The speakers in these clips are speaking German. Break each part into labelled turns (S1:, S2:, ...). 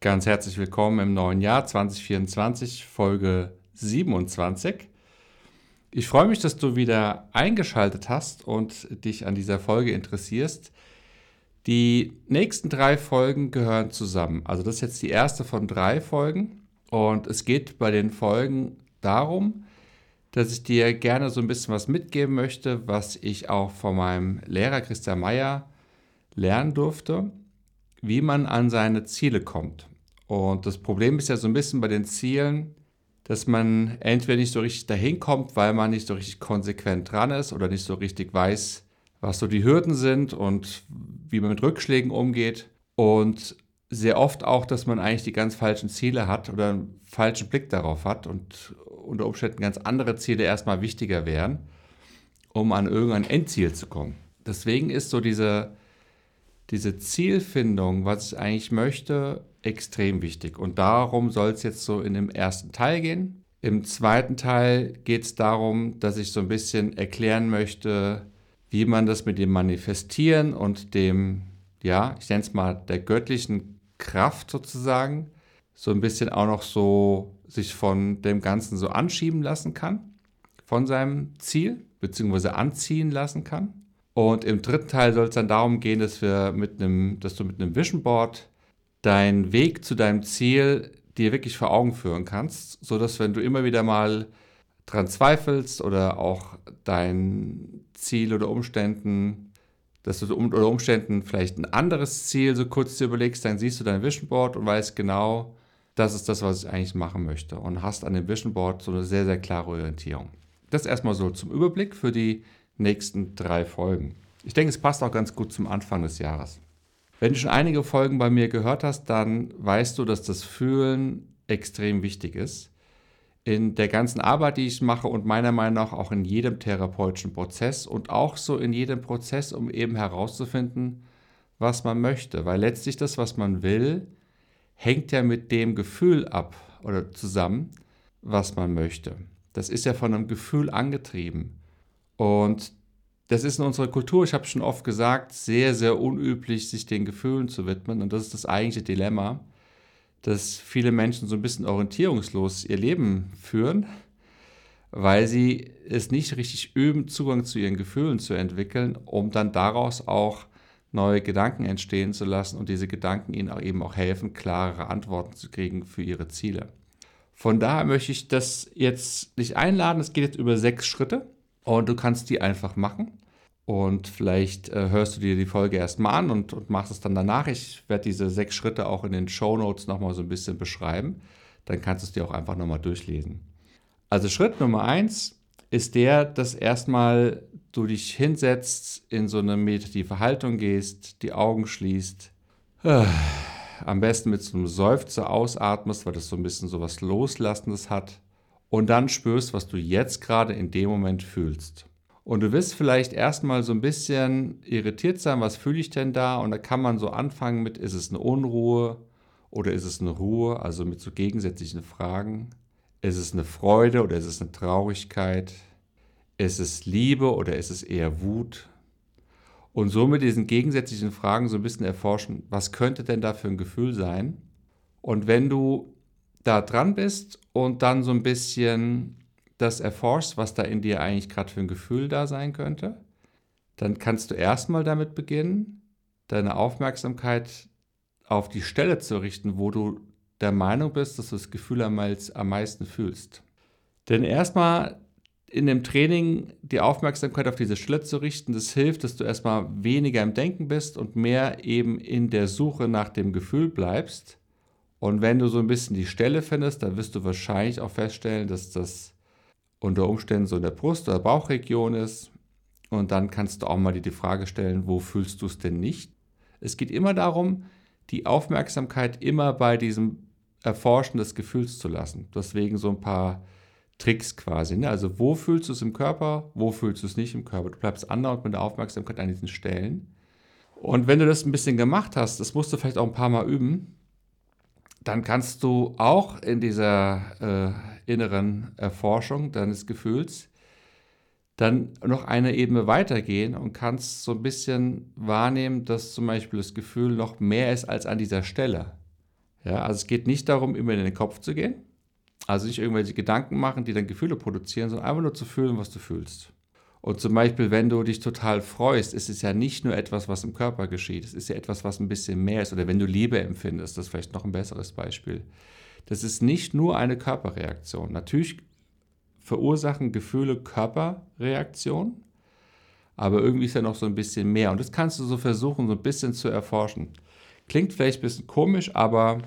S1: Ganz herzlich willkommen im neuen Jahr 2024, Folge 27. Ich freue mich, dass du wieder eingeschaltet hast und dich an dieser Folge interessierst. Die nächsten drei Folgen gehören zusammen. Also das ist jetzt die erste von drei Folgen und es geht bei den Folgen darum, dass ich dir gerne so ein bisschen was mitgeben möchte, was ich auch von meinem Lehrer Christian Meyer lernen durfte, wie man an seine Ziele kommt. Und das Problem ist ja so ein bisschen bei den Zielen, dass man entweder nicht so richtig dahin kommt, weil man nicht so richtig konsequent dran ist oder nicht so richtig weiß, was so die Hürden sind und wie man mit Rückschlägen umgeht. Und sehr oft auch, dass man eigentlich die ganz falschen Ziele hat oder einen falschen Blick darauf hat und unter Umständen ganz andere Ziele erstmal wichtiger wären, um an irgendein Endziel zu kommen. Deswegen ist so diese, diese Zielfindung, was ich eigentlich möchte, extrem wichtig. Und darum soll es jetzt so in dem ersten Teil gehen. Im zweiten Teil geht es darum, dass ich so ein bisschen erklären möchte, wie man das mit dem Manifestieren und dem, ja, ich nenne es mal der göttlichen Kraft sozusagen, so ein bisschen auch noch so sich von dem Ganzen so anschieben lassen kann, von seinem Ziel, beziehungsweise anziehen lassen kann. Und im dritten Teil soll es dann darum gehen, dass wir mit einem, dass du mit einem Vision Board deinen Weg zu deinem Ziel dir wirklich vor Augen führen kannst, sodass wenn du immer wieder mal dran zweifelst oder auch dein Ziel oder Umständen, dass du unter Umständen vielleicht ein anderes Ziel so kurz dir überlegst, dann siehst du dein Vision Board und weißt genau, das ist das, was ich eigentlich machen möchte und hast an dem Vision Board so eine sehr, sehr klare Orientierung. Das erstmal so zum Überblick für die nächsten drei Folgen. Ich denke, es passt auch ganz gut zum Anfang des Jahres. Wenn du schon einige Folgen bei mir gehört hast, dann weißt du, dass das Fühlen extrem wichtig ist. In der ganzen Arbeit, die ich mache und meiner Meinung nach auch in jedem therapeutischen Prozess und auch so in jedem Prozess, um eben herauszufinden, was man möchte. Weil letztlich das, was man will, hängt ja mit dem Gefühl ab oder zusammen, was man möchte. Das ist ja von einem Gefühl angetrieben. Und das ist in unserer Kultur, ich habe schon oft gesagt, sehr, sehr unüblich, sich den Gefühlen zu widmen. Und das ist das eigentliche Dilemma, dass viele Menschen so ein bisschen orientierungslos ihr Leben führen, weil sie es nicht richtig üben, Zugang zu ihren Gefühlen zu entwickeln, um dann daraus auch neue Gedanken entstehen zu lassen und diese Gedanken ihnen auch eben auch helfen, klarere Antworten zu kriegen für ihre Ziele. Von daher möchte ich das jetzt nicht einladen. Es geht jetzt über sechs Schritte. Und du kannst die einfach machen. Und vielleicht äh, hörst du dir die Folge erstmal an und, und machst es dann danach. Ich werde diese sechs Schritte auch in den Show Notes nochmal so ein bisschen beschreiben. Dann kannst du es dir auch einfach nochmal durchlesen. Also Schritt Nummer eins ist der, dass erstmal du dich hinsetzt, in so eine meditative Haltung gehst, die Augen schließt. Äh, am besten mit so einem Seufzer ausatmest, weil das so ein bisschen so was Loslassendes hat und dann spürst, was du jetzt gerade in dem Moment fühlst. Und du wirst vielleicht erstmal so ein bisschen irritiert sein, was fühle ich denn da? Und da kann man so anfangen mit, ist es eine Unruhe oder ist es eine Ruhe? Also mit so gegensätzlichen Fragen. Ist es eine Freude oder ist es eine Traurigkeit? Ist es Liebe oder ist es eher Wut? Und so mit diesen gegensätzlichen Fragen so ein bisschen erforschen, was könnte denn da für ein Gefühl sein? Und wenn du da dran bist und dann so ein bisschen das erforschst, was da in dir eigentlich gerade für ein Gefühl da sein könnte, dann kannst du erstmal damit beginnen, deine Aufmerksamkeit auf die Stelle zu richten, wo du der Meinung bist, dass du das Gefühl am meisten fühlst. Denn erstmal in dem Training die Aufmerksamkeit auf diese Stelle zu richten, das hilft, dass du erstmal weniger im Denken bist und mehr eben in der Suche nach dem Gefühl bleibst und wenn du so ein bisschen die Stelle findest, dann wirst du wahrscheinlich auch feststellen, dass das unter Umständen so in der Brust- oder Bauchregion ist. Und dann kannst du auch mal dir die Frage stellen, wo fühlst du es denn nicht? Es geht immer darum, die Aufmerksamkeit immer bei diesem Erforschen des Gefühls zu lassen. Deswegen so ein paar Tricks quasi. Ne? Also wo fühlst du es im Körper, wo fühlst du es nicht im Körper? Du bleibst andauernd mit der Aufmerksamkeit an diesen Stellen. Und wenn du das ein bisschen gemacht hast, das musst du vielleicht auch ein paar Mal üben, dann kannst du auch in dieser äh, inneren Erforschung deines Gefühls dann noch eine Ebene weitergehen und kannst so ein bisschen wahrnehmen, dass zum Beispiel das Gefühl noch mehr ist als an dieser Stelle. Ja, also es geht nicht darum, immer in den Kopf zu gehen, also nicht irgendwelche Gedanken machen, die dann Gefühle produzieren, sondern einfach nur zu fühlen, was du fühlst. Und zum Beispiel, wenn du dich total freust, ist es ja nicht nur etwas, was im Körper geschieht. Es ist ja etwas, was ein bisschen mehr ist. Oder wenn du Liebe empfindest, das ist vielleicht noch ein besseres Beispiel. Das ist nicht nur eine Körperreaktion. Natürlich verursachen Gefühle Körperreaktionen, aber irgendwie ist ja noch so ein bisschen mehr. Und das kannst du so versuchen, so ein bisschen zu erforschen. Klingt vielleicht ein bisschen komisch, aber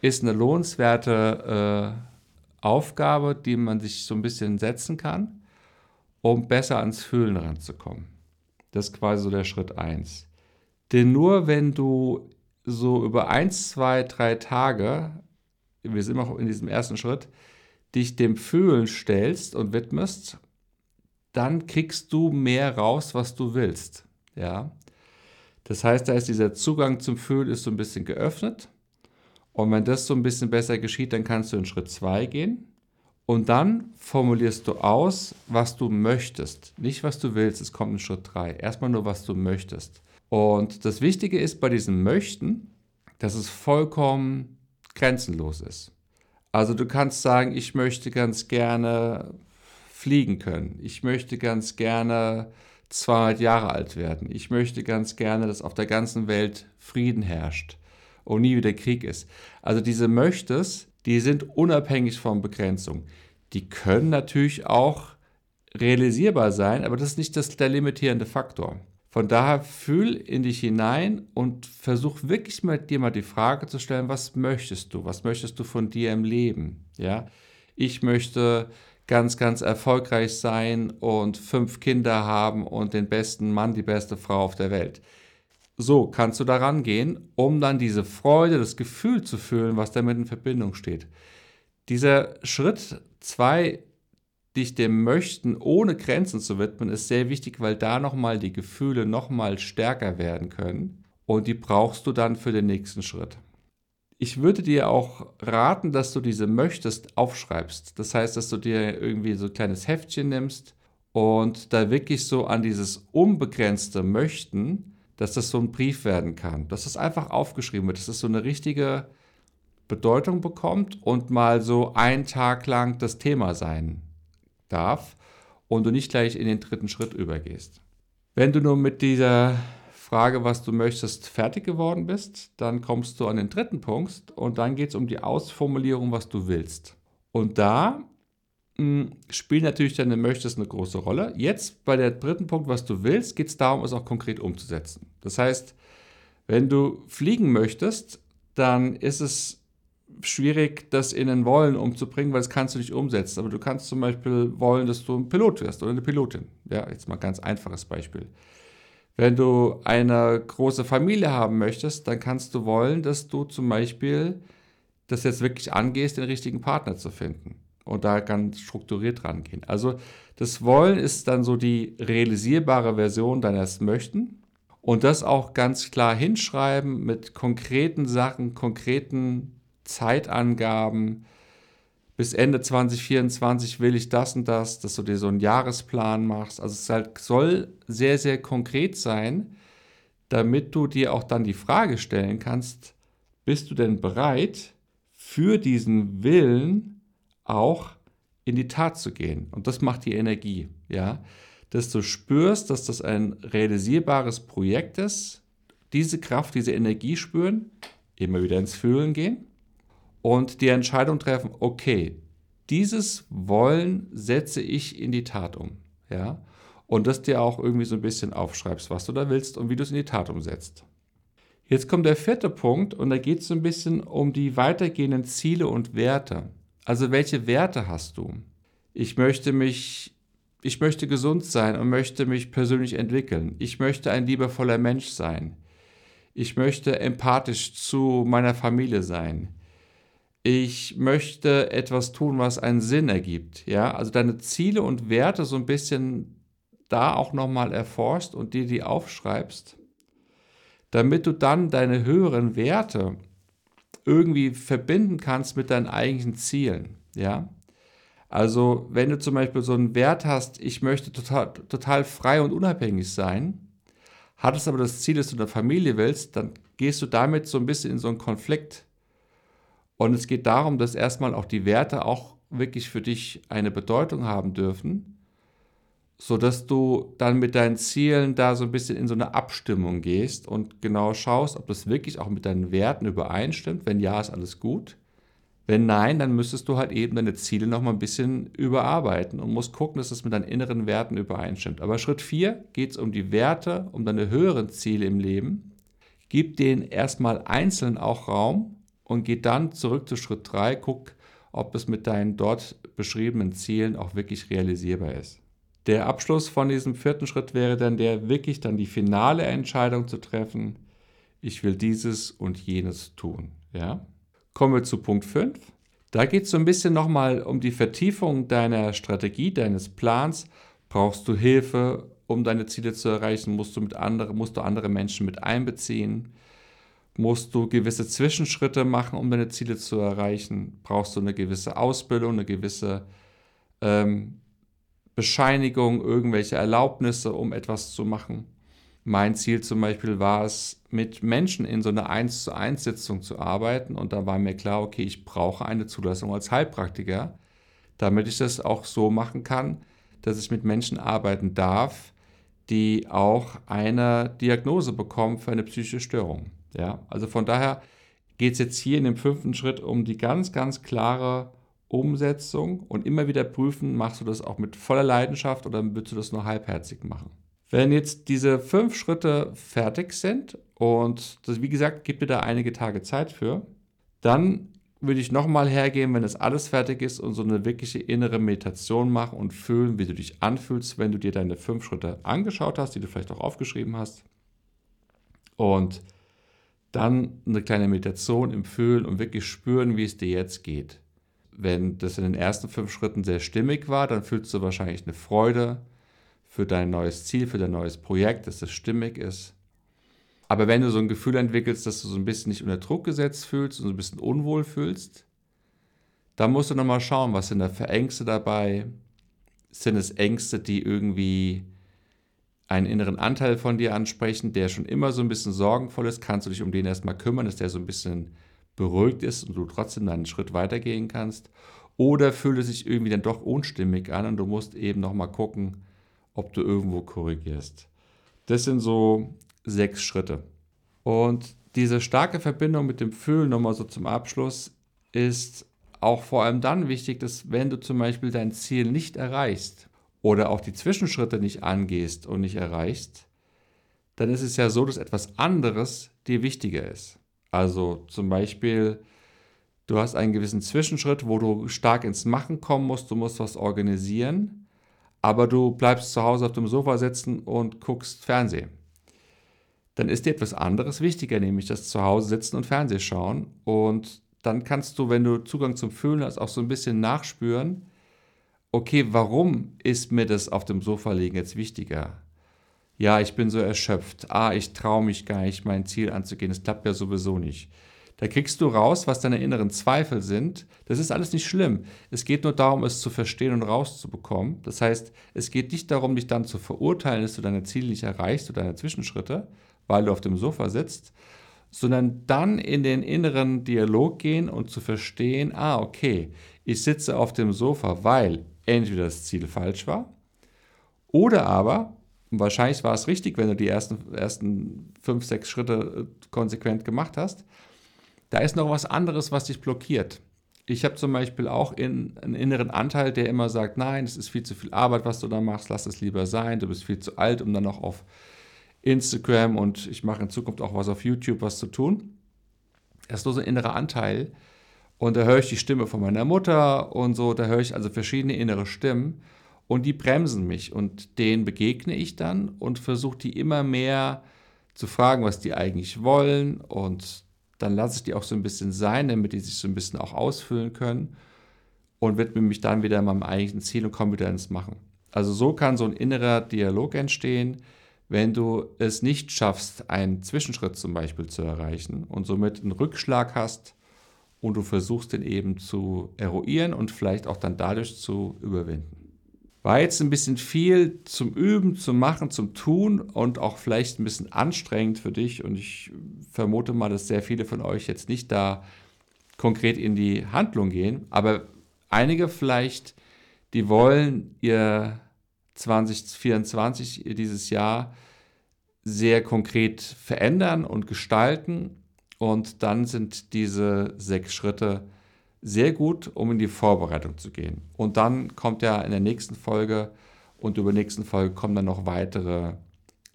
S1: ist eine lohnenswerte äh, Aufgabe, die man sich so ein bisschen setzen kann um besser ans Fühlen ranzukommen. Das ist quasi so der Schritt 1. Denn nur wenn du so über 1, 2, 3 Tage, wir sind noch in diesem ersten Schritt, dich dem Fühlen stellst und widmest, dann kriegst du mehr raus, was du willst. Ja? Das heißt, da ist dieser Zugang zum Fühlen ist so ein bisschen geöffnet. Und wenn das so ein bisschen besser geschieht, dann kannst du in Schritt 2 gehen. Und dann formulierst du aus, was du möchtest. Nicht, was du willst, es kommt in Schritt 3. Erstmal nur, was du möchtest. Und das Wichtige ist bei diesem Möchten, dass es vollkommen grenzenlos ist. Also du kannst sagen, ich möchte ganz gerne fliegen können. Ich möchte ganz gerne 200 Jahre alt werden. Ich möchte ganz gerne, dass auf der ganzen Welt Frieden herrscht und nie wieder Krieg ist. Also diese Möchtes die sind unabhängig von Begrenzung. Die können natürlich auch realisierbar sein, aber das ist nicht das, der limitierende Faktor. Von daher fühl in dich hinein und versuch wirklich mal dir mal die Frage zu stellen, was möchtest du? Was möchtest du von dir im Leben? Ja, ich möchte ganz, ganz erfolgreich sein und fünf Kinder haben und den besten Mann, die beste Frau auf der Welt. So kannst du daran gehen, um dann diese Freude, das Gefühl zu fühlen, was damit in Verbindung steht. Dieser Schritt zwei, dich dem Möchten ohne Grenzen zu widmen, ist sehr wichtig, weil da nochmal die Gefühle nochmal stärker werden können und die brauchst du dann für den nächsten Schritt. Ich würde dir auch raten, dass du diese möchtest aufschreibst. Das heißt, dass du dir irgendwie so ein kleines Heftchen nimmst und da wirklich so an dieses unbegrenzte Möchten dass das so ein Brief werden kann, dass das einfach aufgeschrieben wird, dass das so eine richtige Bedeutung bekommt und mal so einen Tag lang das Thema sein darf und du nicht gleich in den dritten Schritt übergehst. Wenn du nur mit dieser Frage, was du möchtest, fertig geworden bist, dann kommst du an den dritten Punkt und dann geht es um die Ausformulierung, was du willst. Und da spielt natürlich deine Möchtest eine große Rolle. Jetzt bei der dritten Punkt, was du willst, geht es darum, es auch konkret umzusetzen. Das heißt, wenn du fliegen möchtest, dann ist es schwierig, das in ein Wollen umzubringen, weil das kannst du nicht umsetzen. Aber du kannst zum Beispiel wollen, dass du ein Pilot wirst oder eine Pilotin. Ja, jetzt mal ein ganz einfaches Beispiel. Wenn du eine große Familie haben möchtest, dann kannst du wollen, dass du zum Beispiel das jetzt wirklich angehst, den richtigen Partner zu finden und da ganz strukturiert rangehen. Also das Wollen ist dann so die realisierbare Version deines Möchten und das auch ganz klar hinschreiben mit konkreten Sachen, konkreten Zeitangaben. Bis Ende 2024 will ich das und das, dass du dir so einen Jahresplan machst. Also es halt soll sehr, sehr konkret sein, damit du dir auch dann die Frage stellen kannst, bist du denn bereit, für diesen Willen auch in die Tat zu gehen. Und das macht die Energie, ja. Dass du spürst, dass das ein realisierbares Projekt ist, diese Kraft, diese Energie spüren, immer wieder ins Fühlen gehen und die Entscheidung treffen, okay, dieses Wollen setze ich in die Tat um, ja. Und dass dir auch irgendwie so ein bisschen aufschreibst, was du da willst und wie du es in die Tat umsetzt. Jetzt kommt der vierte Punkt und da geht es so ein bisschen um die weitergehenden Ziele und Werte. Also welche Werte hast du? Ich möchte mich, ich möchte gesund sein und möchte mich persönlich entwickeln. Ich möchte ein liebevoller Mensch sein. Ich möchte empathisch zu meiner Familie sein. Ich möchte etwas tun, was einen Sinn ergibt. Ja, also deine Ziele und Werte so ein bisschen da auch nochmal erforscht und dir die aufschreibst, damit du dann deine höheren Werte irgendwie verbinden kannst mit deinen eigentlichen Zielen. Ja? Also, wenn du zum Beispiel so einen Wert hast, ich möchte total, total frei und unabhängig sein, hattest aber das Ziel, dass du eine Familie willst, dann gehst du damit so ein bisschen in so einen Konflikt. Und es geht darum, dass erstmal auch die Werte auch wirklich für dich eine Bedeutung haben dürfen, sodass du dann mit deinen Zielen da so ein bisschen in so eine Abstimmung gehst und genau schaust, ob das wirklich auch mit deinen Werten übereinstimmt. Wenn ja, ist alles gut. Wenn nein, dann müsstest du halt eben deine Ziele noch mal ein bisschen überarbeiten und musst gucken, dass das mit deinen inneren Werten übereinstimmt. Aber Schritt 4 geht es um die Werte, um deine höheren Ziele im Leben. Gib denen erstmal einzeln auch Raum und geh dann zurück zu Schritt 3, guck, ob es mit deinen dort beschriebenen Zielen auch wirklich realisierbar ist. Der Abschluss von diesem vierten Schritt wäre dann der, wirklich dann die finale Entscheidung zu treffen, ich will dieses und jenes tun. Ja? Kommen wir zu Punkt 5. Da geht es so ein bisschen nochmal um die Vertiefung deiner Strategie, deines Plans. Brauchst du Hilfe, um deine Ziele zu erreichen? Musst du, mit andere, musst du andere Menschen mit einbeziehen? Musst du gewisse Zwischenschritte machen, um deine Ziele zu erreichen? Brauchst du eine gewisse Ausbildung, eine gewisse ähm, Bescheinigung, irgendwelche Erlaubnisse, um etwas zu machen? Mein Ziel zum Beispiel war es, mit Menschen in so einer 1 zu 1 Sitzung zu arbeiten und da war mir klar, okay, ich brauche eine Zulassung als Heilpraktiker, damit ich das auch so machen kann, dass ich mit Menschen arbeiten darf, die auch eine Diagnose bekommen für eine psychische Störung. Ja, also von daher geht es jetzt hier in dem fünften Schritt um die ganz, ganz klare Umsetzung und immer wieder prüfen, machst du das auch mit voller Leidenschaft oder willst du das nur halbherzig machen? Wenn jetzt diese fünf Schritte fertig sind und das, wie gesagt, gibt mir da einige Tage Zeit für, dann würde ich nochmal hergehen, wenn das alles fertig ist und so eine wirkliche innere Meditation machen und fühlen, wie du dich anfühlst, wenn du dir deine fünf Schritte angeschaut hast, die du vielleicht auch aufgeschrieben hast. Und dann eine kleine Meditation im Fühlen und wirklich spüren, wie es dir jetzt geht. Wenn das in den ersten fünf Schritten sehr stimmig war, dann fühlst du wahrscheinlich eine Freude, für dein neues Ziel, für dein neues Projekt, dass es stimmig ist. Aber wenn du so ein Gefühl entwickelst, dass du so ein bisschen nicht unter Druck gesetzt fühlst und so ein bisschen unwohl fühlst, dann musst du nochmal schauen, was sind da für Ängste dabei? Sind es Ängste, die irgendwie einen inneren Anteil von dir ansprechen, der schon immer so ein bisschen sorgenvoll ist? Kannst du dich um den erstmal kümmern, dass der so ein bisschen beruhigt ist und du trotzdem einen Schritt weitergehen kannst? Oder fühlt es sich irgendwie dann doch unstimmig an und du musst eben nochmal gucken, ob du irgendwo korrigierst. Das sind so sechs Schritte. Und diese starke Verbindung mit dem Fühlen nochmal so zum Abschluss ist auch vor allem dann wichtig, dass wenn du zum Beispiel dein Ziel nicht erreichst oder auch die Zwischenschritte nicht angehst und nicht erreichst, dann ist es ja so, dass etwas anderes dir wichtiger ist. Also zum Beispiel, du hast einen gewissen Zwischenschritt, wo du stark ins Machen kommen musst, du musst was organisieren aber du bleibst zu Hause auf dem Sofa sitzen und guckst Fernsehen. Dann ist dir etwas anderes wichtiger, nämlich das zu Hause sitzen und Fernsehen schauen. Und dann kannst du, wenn du Zugang zum Fühlen hast, auch so ein bisschen nachspüren, okay, warum ist mir das auf dem Sofa liegen jetzt wichtiger? Ja, ich bin so erschöpft. Ah, ich traue mich gar nicht, mein Ziel anzugehen. Es klappt ja sowieso nicht. Da kriegst du raus, was deine inneren Zweifel sind. Das ist alles nicht schlimm. Es geht nur darum, es zu verstehen und rauszubekommen. Das heißt, es geht nicht darum, dich dann zu verurteilen, dass du deine Ziele nicht erreichst oder deine Zwischenschritte, weil du auf dem Sofa sitzt, sondern dann in den inneren Dialog gehen und zu verstehen, ah, okay, ich sitze auf dem Sofa, weil entweder das Ziel falsch war oder aber, wahrscheinlich war es richtig, wenn du die ersten, ersten fünf, sechs Schritte äh, konsequent gemacht hast, da ist noch was anderes, was dich blockiert. Ich habe zum Beispiel auch in, einen inneren Anteil, der immer sagt, nein, es ist viel zu viel Arbeit, was du da machst, lass es lieber sein, du bist viel zu alt, um dann noch auf Instagram und ich mache in Zukunft auch was auf YouTube was zu tun. Das ist nur so ein innerer Anteil. Und da höre ich die Stimme von meiner Mutter und so, da höre ich also verschiedene innere Stimmen und die bremsen mich und denen begegne ich dann und versuche die immer mehr zu fragen, was die eigentlich wollen und dann lasse ich die auch so ein bisschen sein, damit die sich so ein bisschen auch ausfüllen können und widme mich dann wieder meinem eigentlichen Ziel und komme wieder ins Machen. Also so kann so ein innerer Dialog entstehen, wenn du es nicht schaffst, einen Zwischenschritt zum Beispiel zu erreichen und somit einen Rückschlag hast und du versuchst den eben zu eruieren und vielleicht auch dann dadurch zu überwinden. War jetzt ein bisschen viel zum Üben, zum Machen, zum Tun und auch vielleicht ein bisschen anstrengend für dich. Und ich vermute mal, dass sehr viele von euch jetzt nicht da konkret in die Handlung gehen. Aber einige vielleicht, die wollen ihr 2024, dieses Jahr, sehr konkret verändern und gestalten. Und dann sind diese sechs Schritte sehr gut, um in die Vorbereitung zu gehen. Und dann kommt ja in der nächsten Folge und über nächsten Folge kommen dann noch weitere,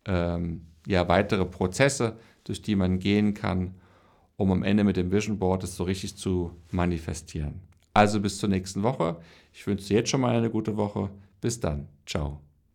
S1: ähm, ja, weitere Prozesse, durch die man gehen kann, um am Ende mit dem Vision Board es so richtig zu manifestieren. Also bis zur nächsten Woche. Ich wünsche dir jetzt schon mal eine gute Woche. Bis dann. Ciao.